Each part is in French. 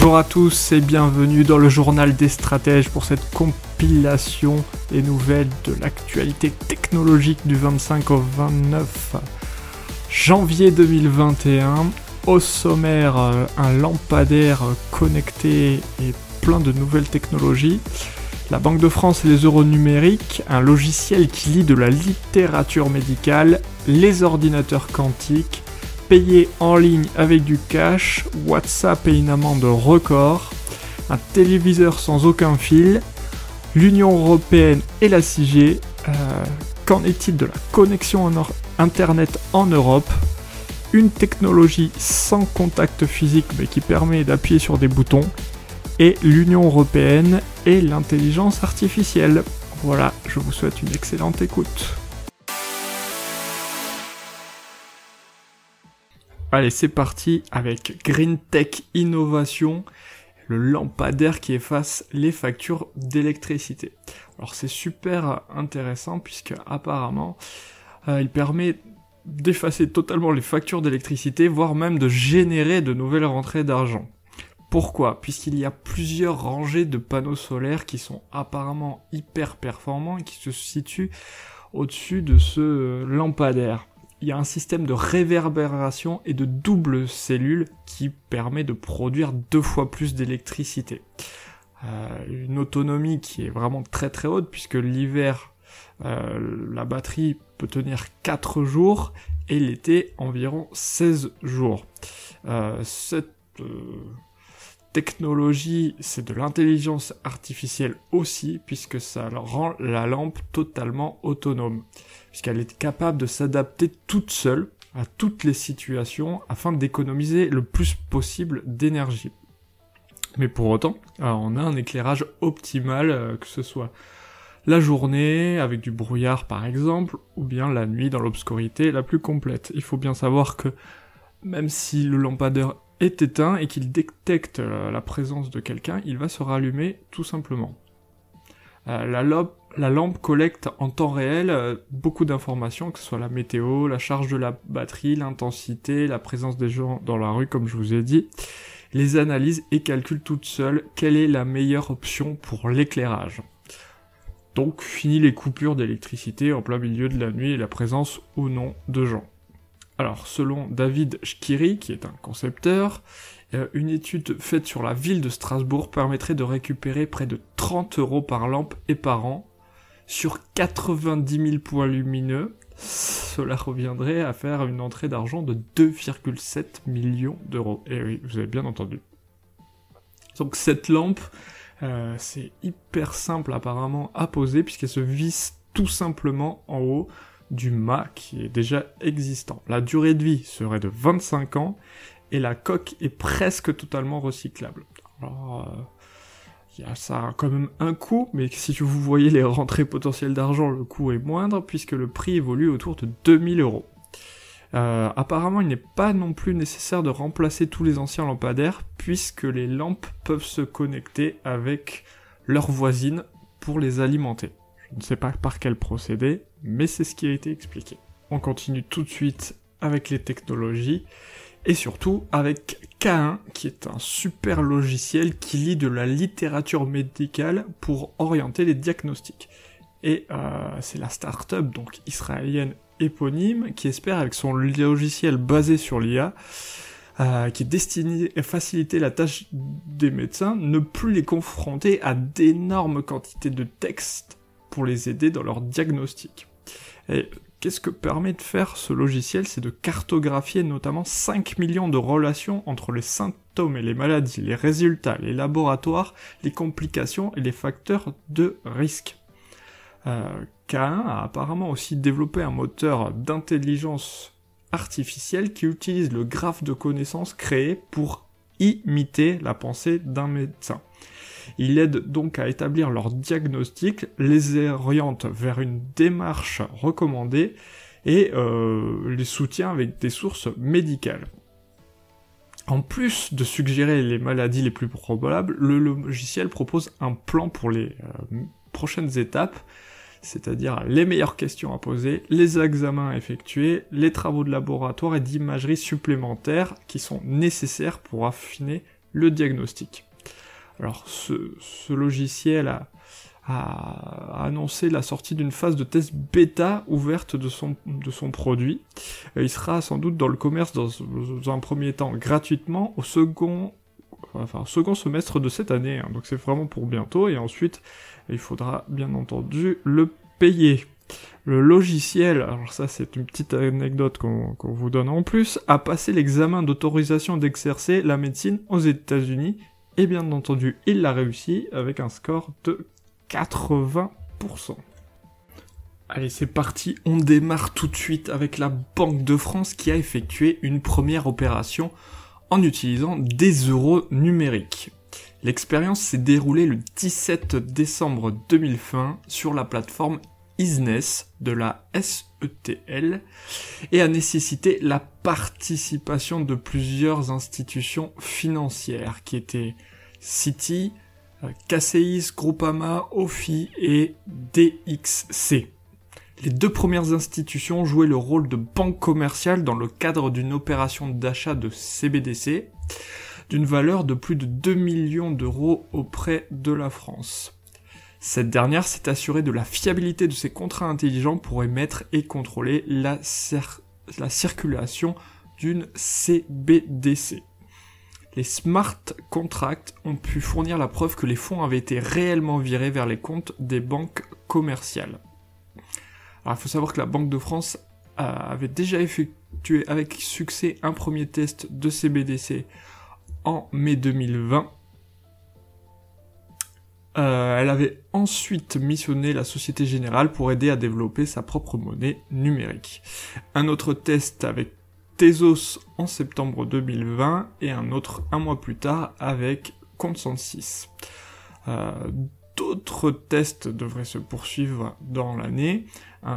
Bonjour à tous et bienvenue dans le journal des stratèges pour cette compilation des nouvelles de l'actualité technologique du 25 au 29 janvier 2021. Au sommaire, euh, un lampadaire connecté et plein de nouvelles technologies. La Banque de France et les euros numériques, un logiciel qui lit de la littérature médicale, les ordinateurs quantiques, payer en ligne avec du cash, WhatsApp et une amende record, un téléviseur sans aucun fil, l'Union Européenne et la 6G. Euh, qu'en est-il de la connexion Internet en Europe? Une technologie sans contact physique mais qui permet d'appuyer sur des boutons. Et l'Union Européenne et l'intelligence artificielle. Voilà, je vous souhaite une excellente écoute. Allez, c'est parti avec Green Tech Innovation, le lampadaire qui efface les factures d'électricité. Alors c'est super intéressant puisque apparemment euh, il permet d'effacer totalement les factures d'électricité, voire même de générer de nouvelles rentrées d'argent. Pourquoi? Puisqu'il y a plusieurs rangées de panneaux solaires qui sont apparemment hyper performants et qui se situent au-dessus de ce lampadaire il y a un système de réverbération et de double cellule qui permet de produire deux fois plus d'électricité. Euh, une autonomie qui est vraiment très très haute puisque l'hiver euh, la batterie peut tenir 4 jours et l'été environ 16 jours. Euh, cette technologie, c'est de l'intelligence artificielle aussi, puisque ça rend la lampe totalement autonome, puisqu'elle est capable de s'adapter toute seule à toutes les situations afin d'économiser le plus possible d'énergie. Mais pour autant, on a un éclairage optimal, euh, que ce soit la journée avec du brouillard par exemple, ou bien la nuit dans l'obscurité la plus complète. Il faut bien savoir que même si le lampadaire est éteint et qu'il détecte euh, la présence de quelqu'un, il va se rallumer tout simplement. Euh, la, lampe collecte en temps réel euh, beaucoup d'informations, que ce soit la météo, la charge de la batterie, l'intensité, la présence des gens dans la rue, comme je vous ai dit, les analyse et calcule toute seule quelle est la meilleure option pour l'éclairage? Donc fini les coupures d'électricité en plein milieu de la nuit et la présence ou non de gens. Alors, selon David Schkiri, qui est un concepteur, euh, une étude faite sur la ville de Strasbourg permettrait de récupérer près de 30 euros par lampe et par an sur 90 000 points lumineux. Cela reviendrait à faire une entrée d'argent de 2,7 millions d'euros. Et eh oui, vous avez bien entendu. Donc cette lampe, euh, c'est hyper simple apparemment à poser puisqu'elle se visse tout simplement en haut du mât qui est déjà existant. La durée de vie serait de 25 ans et la coque est presque totalement recyclable. Alors, euh, y a ça quand même un coût, mais si vous voyez les rentrées potentielles d'argent, le coût est moindre puisque le prix évolue autour de 2000 euros. Euh, apparemment, il n'est pas non plus nécessaire de remplacer tous les anciens lampadaires puisque les lampes peuvent se connecter avec leurs voisines pour les alimenter. Je ne sais pas par quel procédé, mais c'est ce qui a été expliqué. On continue tout de suite avec les technologies et surtout avec K1 qui est un super logiciel qui lit de la littérature médicale pour orienter les diagnostics. Et euh, c'est la start-up donc israélienne éponyme qui espère avec son logiciel basé sur l'IA euh, qui est destiné à faciliter la tâche des médecins, ne plus les confronter à d'énormes quantités de textes pour les aider dans leur diagnostic. Et qu'est-ce que permet de faire ce logiciel? C'est de cartographier notamment 5 millions de relations entre les symptômes et les maladies, les résultats, les laboratoires, les complications et les facteurs de risque. Euh, K1 a apparemment aussi développé un moteur d'intelligence artificielle qui utilise le graphe de connaissances créé pour imiter la pensée d'un médecin. Il aide donc à établir leur diagnostic, les oriente vers une démarche recommandée et euh, les soutiens avec des sources médicales. En plus de suggérer les maladies les plus probables, le logiciel propose un plan pour les euh, prochaines étapes, c'est-à-dire les meilleures questions à poser, les examens à effectuer, les travaux de laboratoire et d'imagerie supplémentaires qui sont nécessaires pour affiner le diagnostic. Alors ce, logiciel a, annoncé la sortie d'une phase de test bêta ouverte de son, de son produit. Il sera sans doute dans le commerce dans, un premier temps gratuitement au second, enfin, second semestre de cette année. Hein. donc c'est vraiment pour bientôt. Et ensuite, il faudra bien entendu le payer. Le logiciel, alors ça c'est une petite anecdote qu'on vous donne en plus, a passé l'examen d'autorisation d'exercer la médecine aux États-Unis et bien entendu il l'a réussi avec un score de 80%. Allez, c'est parti, on démarre tout de suite avec la Banque de France qui a effectué une première opération en utilisant des euros numériques. L'expérience s'est déroulée le 17 décembre 2020 sur la plateforme De la SETL et a nécessité la participation de plusieurs institutions financières qui étaient Citi, KCIS, Groupama, OFI et DXC. Les deux premières institutions jouaient le rôle de banque commerciale dans le cadre d'une opération d'achat de CBDC d'une valeur de plus de 2 millions d'euros auprès de la France. Cette dernière s'est assurée de la fiabilité de ses contrats intelligents pour émettre et contrôler la, la circulation d'une CBDC les smart contracts ont pu fournir la preuve que les fonds avaient été réellement virés vers les comptes des banques commerciales. Il faut savoir que la Banque de France avait déjà effectué avec succès un premier test de CBDC en mai 2020. Euh, elle avait ensuite missionné la Société Générale pour aider à développer sa propre monnaie numérique. Un autre test avec Tezos en septembre 2020 et un autre un mois plus tard avec Consensus. Euh, D'autres tests devraient se poursuivre dans l'année euh,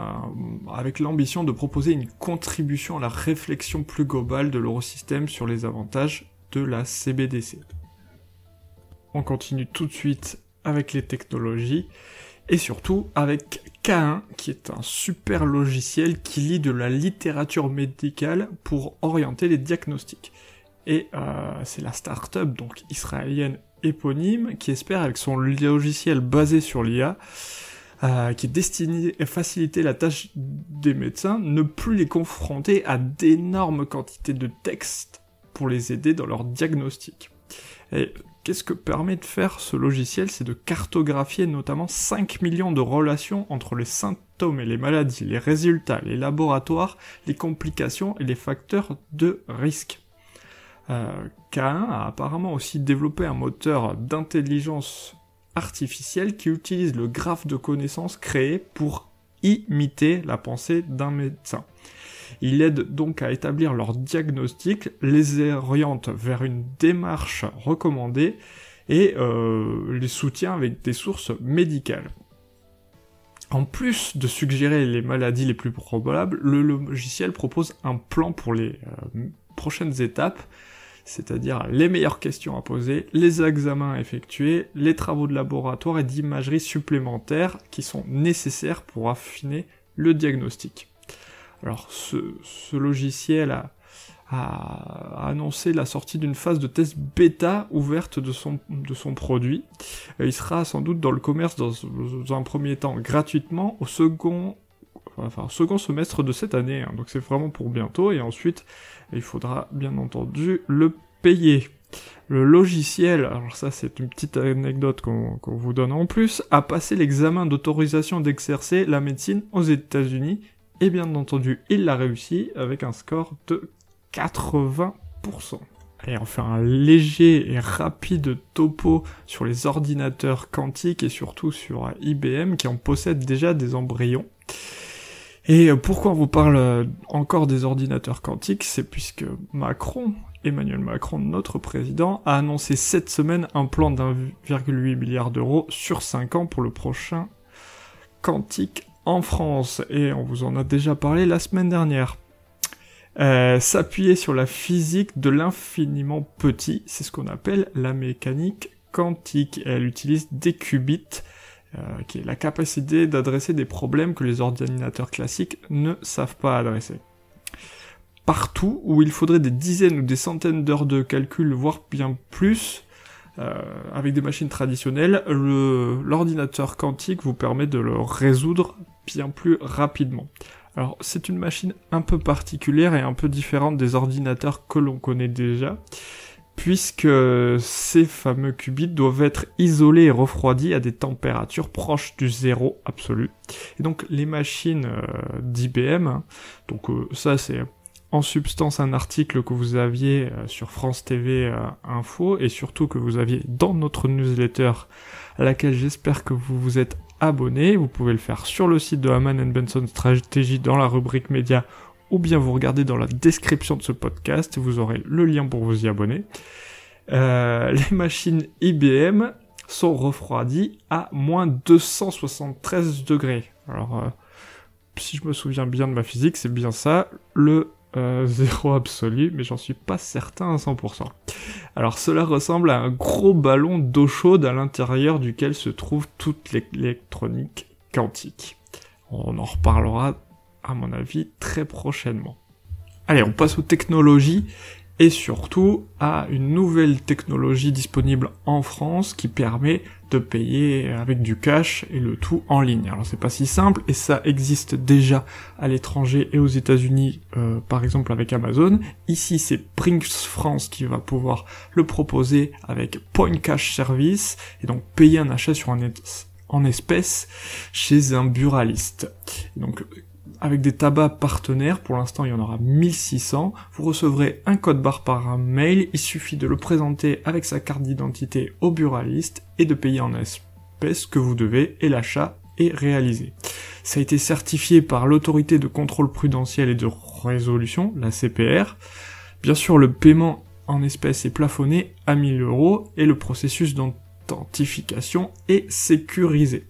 avec l'ambition de proposer une contribution à la réflexion plus globale de l'eurosystème sur les avantages de la CBDC. On continue tout de suite avec les technologies et surtout avec K1, qui est un super logiciel qui lit de la littérature médicale pour orienter les diagnostics. Et euh, c'est la start-up donc israélienne éponyme qui espère avec son logiciel basé sur l'IA euh, qui est destiné à faciliter la tâche des médecins, ne plus les confronter à d'énormes quantités de textes pour les aider dans leur diagnostic. Qu'est-ce que permet de faire ce logiciel? C'est de cartographier notamment 5 millions de relations entre les symptômes et les maladies, les résultats, les laboratoires, les complications et les facteurs de risque. Euh, K1 a apparemment aussi développé un moteur d'intelligence artificielle qui utilise le graphe de connaissances créé pour imiter la pensée d'un médecin. Il aide donc à établir leur diagnostic, les oriente vers une démarche recommandée et euh, les soutient avec des sources médicales. En plus de suggérer les maladies les plus probables, le logiciel propose un plan pour les euh, prochaines étapes, c'est-à-dire les meilleures questions à poser, les examens à effectuer, les travaux de laboratoire et d'imagerie supplémentaires qui sont nécessaires pour affiner le diagnostic. Alors ce, logiciel a, annoncé la sortie d'une phase de test bêta ouverte de son, de son produit. Il sera sans doute dans le commerce dans, un premier temps gratuitement au second, enfin, second semestre de cette année. Hein. donc c'est vraiment pour bientôt. Et ensuite, il faudra bien entendu le payer. Le logiciel, alors ça c'est une petite anecdote qu'on vous donne en plus, a passé l'examen d'autorisation d'exercer la médecine aux États-Unis et bien entendu, il l'a réussi avec un score de 80%. Allez, on fait un léger et rapide topo sur les ordinateurs quantiques et surtout sur IBM qui en possèdent déjà des embryons. Et pourquoi on vous parle encore des ordinateurs quantiques? C'est puisque Macron, Emmanuel Macron, notre président, a annoncé cette semaine un plan d'1,8 milliard d'euros sur 5 ans pour le prochain Quantique en France, et on vous en a déjà parlé la semaine dernière. Euh, s'appuyer sur la physique de l'infiniment petit, c'est ce qu'on appelle la mécanique quantique. elle utilise des qubits, euh, qui est la capacité d'adresser des problèmes que les ordinateurs classiques ne savent pas adresser. Partout où il faudrait des dizaines ou des centaines d'heures de calcul, voire bien plus, euh, avec des machines traditionnelles, l'ordinateur quantique vous permet de le résoudre bien plus rapidement. Alors c'est une machine un peu particulière et un peu différente des ordinateurs que l'on connaît déjà, puisque ces fameux qubits doivent être isolés et refroidis à des températures proches du zéro absolu. Et donc les machines euh, d'IBM, donc euh, ça c'est en substance un article que vous aviez euh, sur France TV Info et surtout que vous aviez dans notre newsletter à laquelle j'espère que vous vous êtes Vous pouvez le faire sur le site de Haman Benson Strategy dans la rubrique média ou bien vous regardez dans la description de ce podcast, vous aurez le lien pour vous y abonner. Euh, les machines IBM sont refroidies à moins 273 degrés. Alors, si je me souviens bien de ma physique, c'est bien ça. Le euh, zéro absolu, mais j'en suis pas certain à 100%. Alors cela ressemble à un gros ballon d'eau chaude à l'intérieur duquel se trouve toute l'électronique quantique. On en reparlera, à mon avis, très prochainement. Allez, on passe aux technologies et surtout à une nouvelle technologie disponible en France qui permet de payer avec du cash et le tout en ligne. Alors c'est pas si simple et ça existe déjà à l'étranger et aux États-Unis euh, par exemple avec Amazon. Ici c'est Brinks France qui va pouvoir le proposer avec Point Cash Service et donc payer un achat sur un en espèces chez un buraliste. Donc avec des tabacs partenaires, pour l'instant il y en aura 1600, vous recevrez un code barre par mail, il suffit de le présenter avec sa carte d'identité au buraliste et de payer en espèces que vous devez et l'achat est réalisé. Ça a été certifié par l'autorité de contrôle prudentiel et de résolution, la CPR. Bien sûr, le paiement en espèces est plafonné à 1000 euros et le processus d'authentification est sécurisé.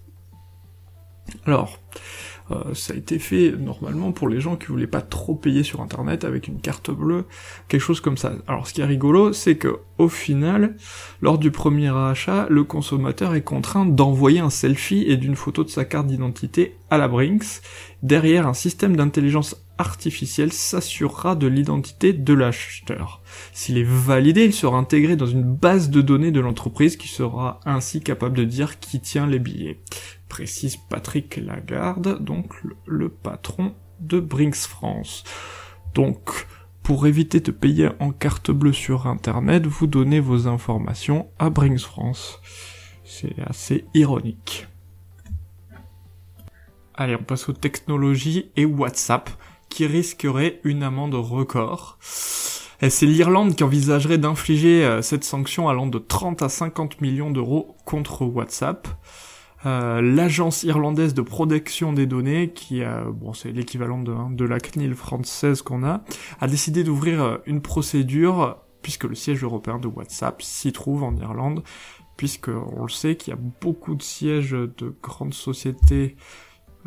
Alors, euh, ça a été fait normalement pour les gens qui voulaient pas trop payer sur internet avec une carte bleue, quelque chose comme ça. Alors ce qui est rigolo, c'est que au final, lors du premier achat, le consommateur est contraint d'envoyer un selfie et d'une photo de sa carte d'identité à la Brinks. Derrière, un système d'intelligence artificielle s'assurera de l'identité de l'acheteur. S'il est validé, il sera intégré dans une base de données de l'entreprise qui sera ainsi capable de dire qui tient les billets précise Patrick Lagarde, donc le, patron de Brinks France. Donc, pour éviter de payer en carte bleue sur internet, vous donnez vos informations à Brinks France. C'est assez ironique. Allez, on passe aux technologies et WhatsApp, qui risquerait une amende record. C'est l'Irlande qui envisagerait d'infliger euh, cette sanction allant de 30 à 50 millions d'euros contre WhatsApp. Euh, l'agence irlandaise de protection des données, qui a, bon, c'est l'équivalent de, la CNIL française qu'on a, a décidé d'ouvrir euh, une procédure puisque le siège européen de WhatsApp s'y trouve en Irlande, puisque on le sait qu'il y a beaucoup de sièges de grandes sociétés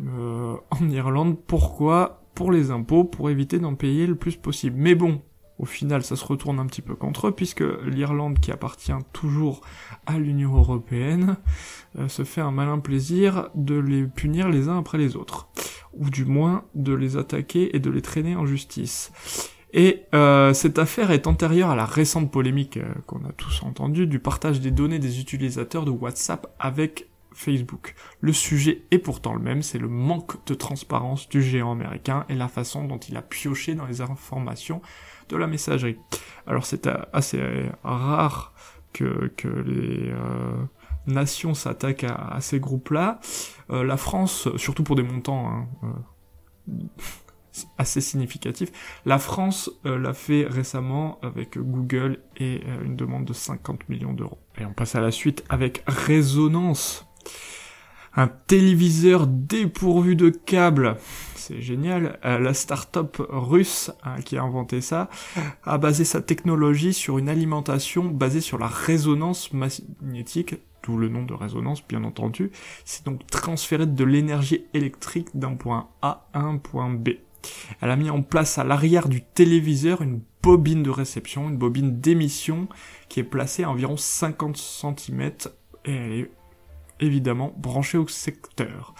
euh, en Irlande. Pourquoi? Pour les impôts, pour éviter d'en payer le plus possible. Mais bon, au final, ça se retourne un petit peu contre eux, puisque l'Irlande, qui appartient toujours à l'Union européenne, euh, se fait un malin plaisir de les punir les uns après les autres, ou du moins de les attaquer et de les traîner en justice. Et euh, cette affaire est antérieure à la récente polémique euh, qu'on a tous entendue du partage des données des utilisateurs de WhatsApp avec Facebook. Le sujet est pourtant le même, c'est le manque de transparence du géant américain et la façon dont il a pioché dans les informations de la messagerie. Alors c'est assez rare que, que les euh, nations s'attaquent à, ces groupes-là. Euh, la France, surtout pour des montants hein, euh, assez significatifs, la France l'a fait récemment avec Google et une demande de 50 millions d'euros. Et on passe à la suite avec Résonance. Un téléviseur dépourvu de câbles c'est génial. Euh, la start-up russe hein, qui a inventé ça a basé sa technologie sur une alimentation basée sur la résonance magnétique, d'où le nom de résonance bien entendu. C'est donc transférer de l'énergie électrique d'un point A à un point B. Elle a mis en place à l'arrière du téléviseur une bobine de réception, une bobine d'émission qui est placée à environ 50 cm et elle est évidemment branchée au secteur.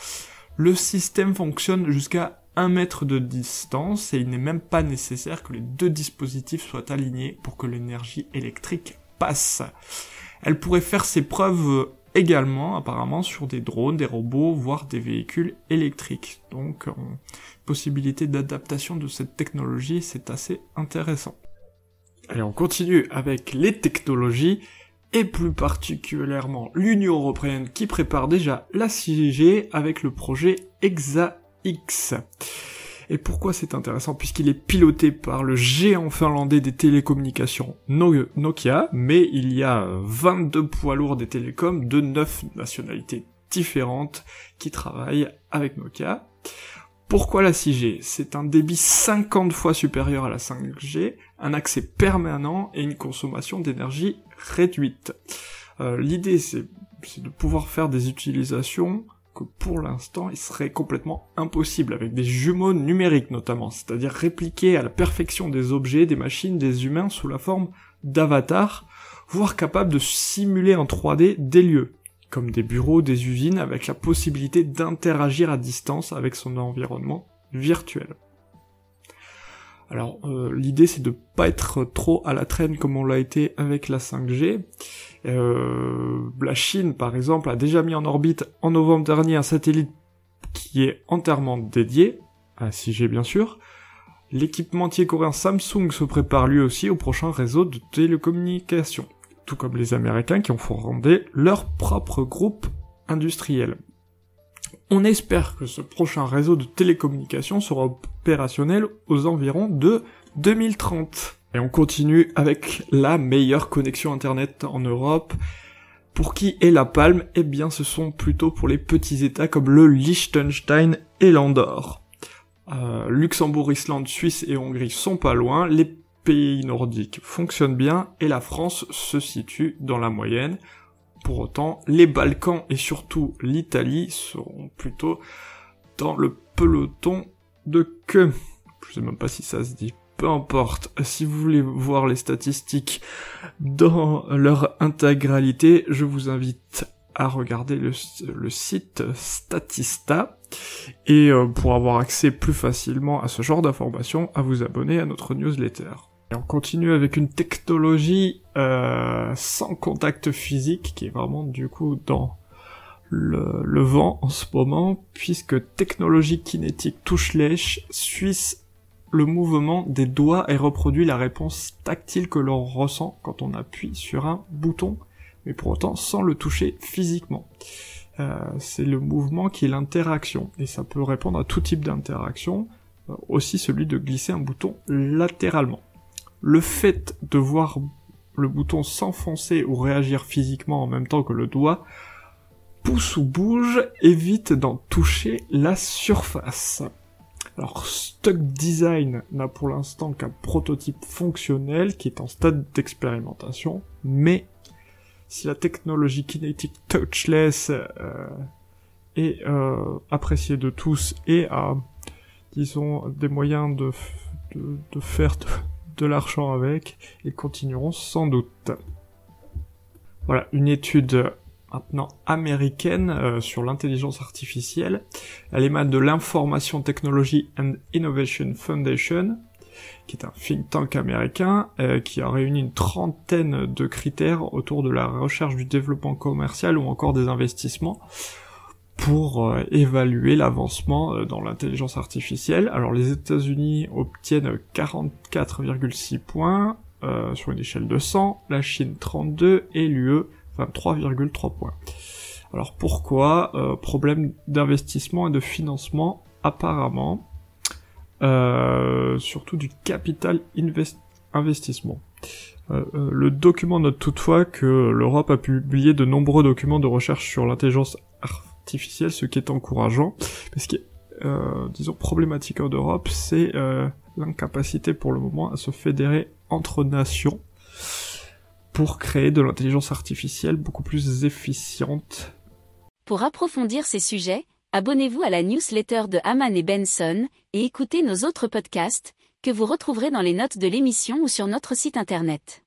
Le système fonctionne jusqu'à 1 mètre de distance et il n'est même pas nécessaire que les deux dispositifs soient alignés pour que l'énergie électrique passe. Elle pourrait faire ses preuves également apparemment sur des drones, des robots, voire des véhicules électriques. Donc possibilité d'adaptation de cette technologie, c'est assez intéressant. Allez, on continue avec les technologies et plus particulièrement l'Union européenne qui prépare déjà la 6G avec le projet EXA-X. Et pourquoi c'est intéressant? Puisqu'il est piloté par le géant finlandais des télécommunications Nokia, mais il y a 22 poids lourds des télécoms de 9 nationalités différentes qui travaillent avec Nokia. Pourquoi la 6G C'est un débit 50 fois supérieur à la 5G, un accès permanent et une consommation d'énergie réduite. Euh, l'idée c'est de pouvoir faire des utilisations que pour l'instant il serait complètement impossible avec des jumeaux numériques notamment, c'est-à-dire répliquer à la perfection des objets, des machines, des humains sous la forme d'avatars, voire capable de simuler en 3D des lieux comme des bureaux, des usines, avec la possibilité d'interagir à distance avec son environnement virtuel. Alors euh, l'idée c'est de pas être trop à la traîne comme on l'a été avec la 5G. Euh, la Chine par exemple a déjà mis en orbite en novembre dernier un satellite qui est entièrement dédié à 6G bien sûr. L'équipementier coréen Samsung se prépare lui aussi au prochain réseau de télécommunications tout comme les Américains qui ont fondé leur propre groupe industriel. On espère que ce prochain réseau de télécommunications sera opérationnel aux environs de 2030. Et on continue avec la meilleure connexion internet en Europe. Pour qui est la palme? Eh bien ce sont plutôt pour les petits états comme le Liechtenstein et l'Andorre. Euh, Luxembourg, Islande, Suisse et Hongrie sont pas loin. Les pays nordiques fonctionnent bien et la France se situe dans la moyenne. Pour autant, les Balkans et surtout l'Italie seront plutôt dans le peloton de queue. Je sais même pas si ça se dit. Peu importe, si vous voulez voir les statistiques dans leur intégralité, je vous invite à regarder le, site Statista et euh, pour avoir accès plus facilement à ce genre d'informations, à vous abonner à notre newsletter. Et on continue avec une technologie euh, sans contact physique qui est vraiment du coup dans le, vent en ce moment, puisque technologie kinétique touche-lèche suisse le mouvement des doigts et reproduit la réponse tactile que l'on ressent quand on appuie sur un bouton, mais pour autant sans le toucher physiquement. Euh, c'est le mouvement qui est l'interaction, et ça peut répondre à tout type d'interaction, euh, aussi celui de glisser un bouton latéralement le fait de voir le bouton s'enfoncer ou réagir physiquement en même temps que le doigt pousse ou bouge évite d'en toucher la surface. Alors Stuck Design n'a pour l'instant qu'un prototype fonctionnel qui est en stade d'expérimentation, mais si la technologie Kinetic Touchless euh, est euh, appréciée de tous et a, disons, des moyens de, de, de faire l'argent avec, ils continueront sans doute. Voilà, une étude maintenant américaine euh, sur l'intelligence artificielle. Elle émane de l'Information Technology and Innovation Foundation, qui est un think tank américain euh, qui a réuni une trentaine de critères autour de la recherche du développement commercial ou encore des investissements pour euh, évaluer l'avancement euh, dans l'intelligence artificielle. Alors les États-Unis obtiennent 44,6 points euh, sur une échelle de 100, la Chine 32 et l'UE 23,3 points. Alors pourquoi? Problème d'investissement et de financement apparemment, surtout du capital investissement. le document note toutefois que l'Europe a publié de nombreux documents de recherche sur l'intelligence artificielle ce qui est encourageant. Mais ce qui est, euh, disons, problématique en Europe, c'est euh, l'incapacité pour le moment à se fédérer entre nations pour créer de l'intelligence artificielle beaucoup plus efficiente. Pour approfondir ces sujets, abonnez-vous à la newsletter de Haman et Benson et écoutez nos autres podcasts que vous retrouverez dans les notes de l'émission ou sur notre site internet.